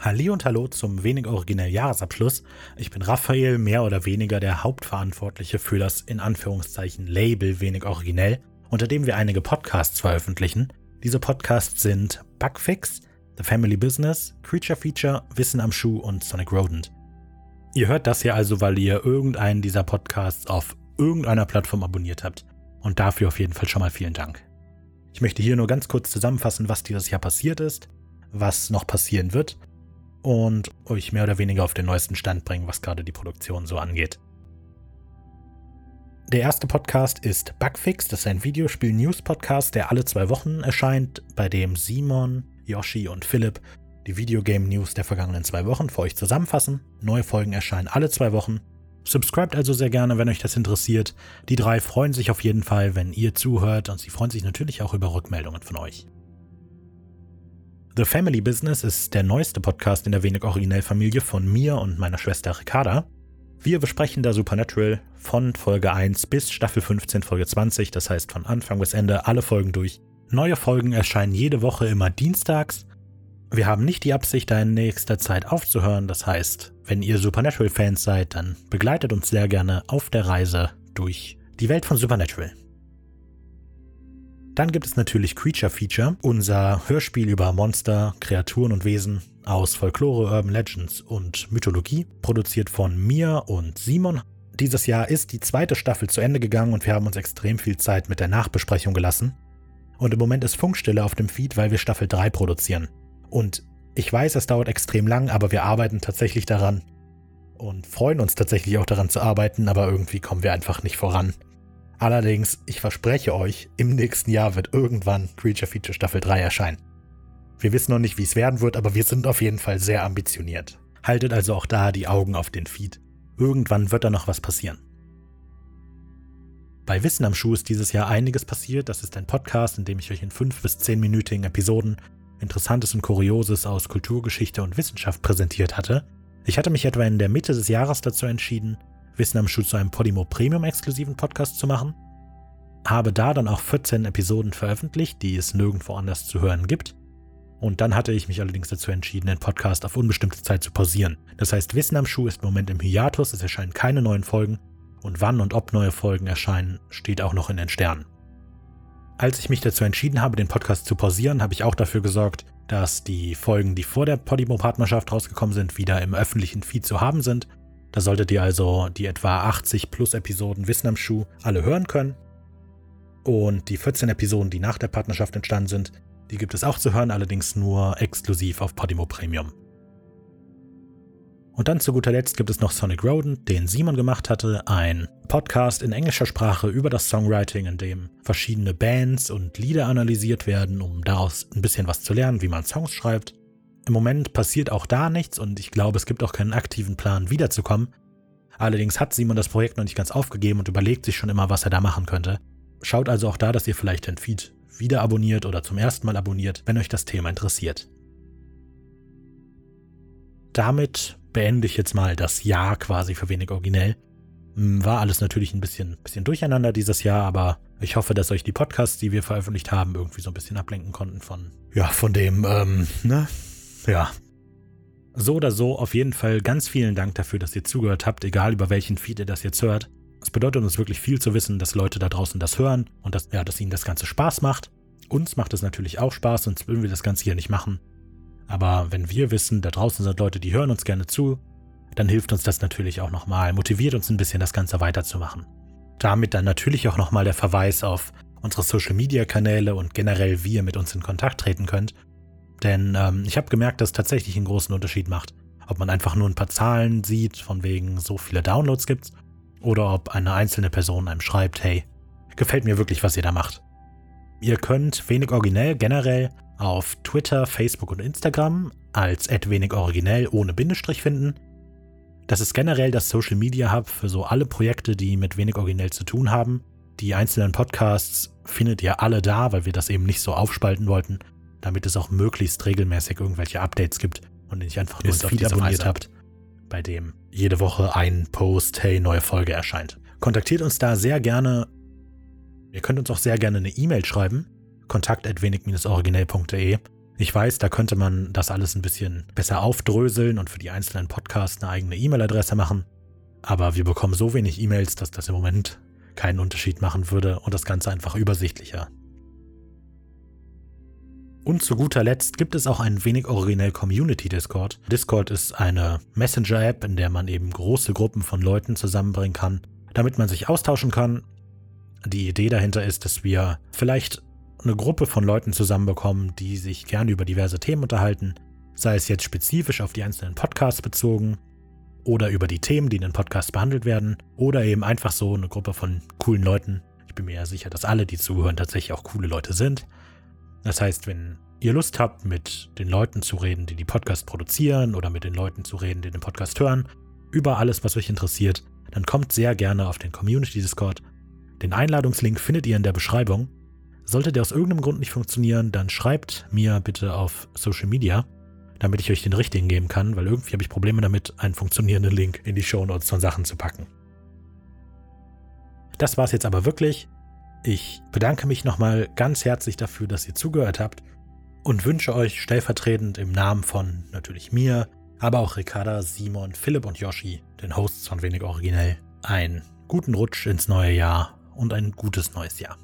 Halli und Hallo zum wenig originell Jahresabschluss. Ich bin Raphael, mehr oder weniger der Hauptverantwortliche für das in Anführungszeichen Label wenig originell, unter dem wir einige Podcasts veröffentlichen. Diese Podcasts sind Bugfix, The Family Business, Creature Feature, Wissen am Schuh und Sonic Rodent. Ihr hört das hier also, weil ihr irgendeinen dieser Podcasts auf irgendeiner Plattform abonniert habt. Und dafür auf jeden Fall schon mal vielen Dank. Ich möchte hier nur ganz kurz zusammenfassen, was dieses Jahr passiert ist, was noch passieren wird und euch mehr oder weniger auf den neuesten Stand bringen, was gerade die Produktion so angeht. Der erste Podcast ist Bugfix, das ist ein Videospiel-News-Podcast, der alle zwei Wochen erscheint, bei dem Simon, Yoshi und Philipp die Videogame-News der vergangenen zwei Wochen für euch zusammenfassen. Neue Folgen erscheinen alle zwei Wochen. Subscribt also sehr gerne, wenn euch das interessiert. Die drei freuen sich auf jeden Fall, wenn ihr zuhört und sie freuen sich natürlich auch über Rückmeldungen von euch. The Family Business ist der neueste Podcast in der wenig originell Familie von mir und meiner Schwester Ricarda. Wir besprechen da Supernatural von Folge 1 bis Staffel 15, Folge 20, das heißt von Anfang bis Ende alle Folgen durch. Neue Folgen erscheinen jede Woche immer dienstags. Wir haben nicht die Absicht, da in nächster Zeit aufzuhören, das heißt, wenn ihr Supernatural-Fans seid, dann begleitet uns sehr gerne auf der Reise durch die Welt von Supernatural. Dann gibt es natürlich Creature Feature, unser Hörspiel über Monster, Kreaturen und Wesen aus Folklore, Urban Legends und Mythologie, produziert von mir und Simon. Dieses Jahr ist die zweite Staffel zu Ende gegangen und wir haben uns extrem viel Zeit mit der Nachbesprechung gelassen. Und im Moment ist Funkstille auf dem Feed, weil wir Staffel 3 produzieren. Und ich weiß, es dauert extrem lang, aber wir arbeiten tatsächlich daran und freuen uns tatsächlich auch daran zu arbeiten, aber irgendwie kommen wir einfach nicht voran. Allerdings, ich verspreche euch, im nächsten Jahr wird irgendwann Creature Feature Staffel 3 erscheinen. Wir wissen noch nicht, wie es werden wird, aber wir sind auf jeden Fall sehr ambitioniert. Haltet also auch da die Augen auf den Feed. Irgendwann wird da noch was passieren. Bei Wissen am Schuh ist dieses Jahr einiges passiert. Das ist ein Podcast, in dem ich euch in 5 bis 10-minütigen Episoden Interessantes und Kurioses aus Kulturgeschichte und Wissenschaft präsentiert hatte. Ich hatte mich etwa in der Mitte des Jahres dazu entschieden, Wissen am Schuh zu einem Podimo Premium exklusiven Podcast zu machen. Habe da dann auch 14 Episoden veröffentlicht, die es nirgendwo anders zu hören gibt. Und dann hatte ich mich allerdings dazu entschieden, den Podcast auf unbestimmte Zeit zu pausieren. Das heißt, Wissen am Schuh ist im Moment im Hiatus, es erscheinen keine neuen Folgen und wann und ob neue Folgen erscheinen, steht auch noch in den Sternen. Als ich mich dazu entschieden habe, den Podcast zu pausieren, habe ich auch dafür gesorgt, dass die Folgen, die vor der Podimo-Partnerschaft rausgekommen sind, wieder im öffentlichen Feed zu haben sind da solltet ihr also die etwa 80 plus Episoden Wissen am Schuh alle hören können. Und die 14 Episoden, die nach der Partnerschaft entstanden sind, die gibt es auch zu hören, allerdings nur exklusiv auf Podimo Premium. Und dann zu guter Letzt gibt es noch Sonic Rodent, den Simon gemacht hatte, ein Podcast in englischer Sprache über das Songwriting, in dem verschiedene Bands und Lieder analysiert werden, um daraus ein bisschen was zu lernen, wie man Songs schreibt. Im Moment passiert auch da nichts und ich glaube, es gibt auch keinen aktiven Plan, wiederzukommen. Allerdings hat Simon das Projekt noch nicht ganz aufgegeben und überlegt sich schon immer, was er da machen könnte. Schaut also auch da, dass ihr vielleicht den Feed wieder abonniert oder zum ersten Mal abonniert, wenn euch das Thema interessiert. Damit beende ich jetzt mal das Jahr quasi für wenig originell. Hm, war alles natürlich ein bisschen, bisschen durcheinander dieses Jahr, aber ich hoffe, dass euch die Podcasts, die wir veröffentlicht haben, irgendwie so ein bisschen ablenken konnten von, ja, von dem, ähm, ne, ja. So oder so, auf jeden Fall ganz vielen Dank dafür, dass ihr zugehört habt, egal über welchen Feed ihr das jetzt hört. Es bedeutet uns wirklich viel zu wissen, dass Leute da draußen das hören und dass, ja, dass ihnen das Ganze Spaß macht. Uns macht es natürlich auch Spaß, sonst würden wir das Ganze hier nicht machen. Aber wenn wir wissen, da draußen sind Leute, die hören uns gerne zu, dann hilft uns das natürlich auch nochmal, motiviert uns ein bisschen, das Ganze weiterzumachen. Damit dann natürlich auch nochmal der Verweis auf unsere Social-Media-Kanäle und generell, wie ihr mit uns in Kontakt treten könnt. Denn ähm, ich habe gemerkt, dass es tatsächlich einen großen Unterschied macht. Ob man einfach nur ein paar Zahlen sieht, von wegen so viele Downloads gibt's, oder ob eine einzelne Person einem schreibt, hey, gefällt mir wirklich, was ihr da macht. Ihr könnt wenig originell generell auf Twitter, Facebook und Instagram als wenig originell ohne Bindestrich finden. Das ist generell das Social Media Hub für so alle Projekte, die mit wenig originell zu tun haben. Die einzelnen Podcasts findet ihr alle da, weil wir das eben nicht so aufspalten wollten damit es auch möglichst regelmäßig irgendwelche Updates gibt und nicht einfach nur das Feed abonniert habt, bei dem jede Woche ein Post, hey, neue Folge erscheint. Kontaktiert uns da sehr gerne. Ihr könnt uns auch sehr gerne eine E-Mail schreiben, kontakt@wenig-originell.de. Ich weiß, da könnte man das alles ein bisschen besser aufdröseln und für die einzelnen Podcasts eine eigene E-Mail-Adresse machen. Aber wir bekommen so wenig E-Mails, dass das im Moment keinen Unterschied machen würde und das Ganze einfach übersichtlicher. Und zu guter Letzt gibt es auch einen wenig originell Community Discord. Discord ist eine Messenger-App, in der man eben große Gruppen von Leuten zusammenbringen kann, damit man sich austauschen kann. Die Idee dahinter ist, dass wir vielleicht eine Gruppe von Leuten zusammenbekommen, die sich gerne über diverse Themen unterhalten, sei es jetzt spezifisch auf die einzelnen Podcasts bezogen oder über die Themen, die in den Podcasts behandelt werden, oder eben einfach so eine Gruppe von coolen Leuten. Ich bin mir ja sicher, dass alle, die zuhören, tatsächlich auch coole Leute sind. Das heißt, wenn ihr Lust habt, mit den Leuten zu reden, die die Podcast produzieren oder mit den Leuten zu reden, die den Podcast hören, über alles, was euch interessiert, dann kommt sehr gerne auf den Community Discord. Den Einladungslink findet ihr in der Beschreibung. Sollte der aus irgendeinem Grund nicht funktionieren, dann schreibt mir bitte auf Social Media, damit ich euch den richtigen geben kann, weil irgendwie habe ich Probleme damit, einen funktionierenden Link in die Show Notes von Sachen zu packen. Das war's jetzt aber wirklich. Ich bedanke mich nochmal ganz herzlich dafür, dass ihr zugehört habt und wünsche euch stellvertretend im Namen von natürlich mir, aber auch Ricarda, Simon, Philipp und Yoshi, den Hosts von Wenig Originell, einen guten Rutsch ins neue Jahr und ein gutes neues Jahr.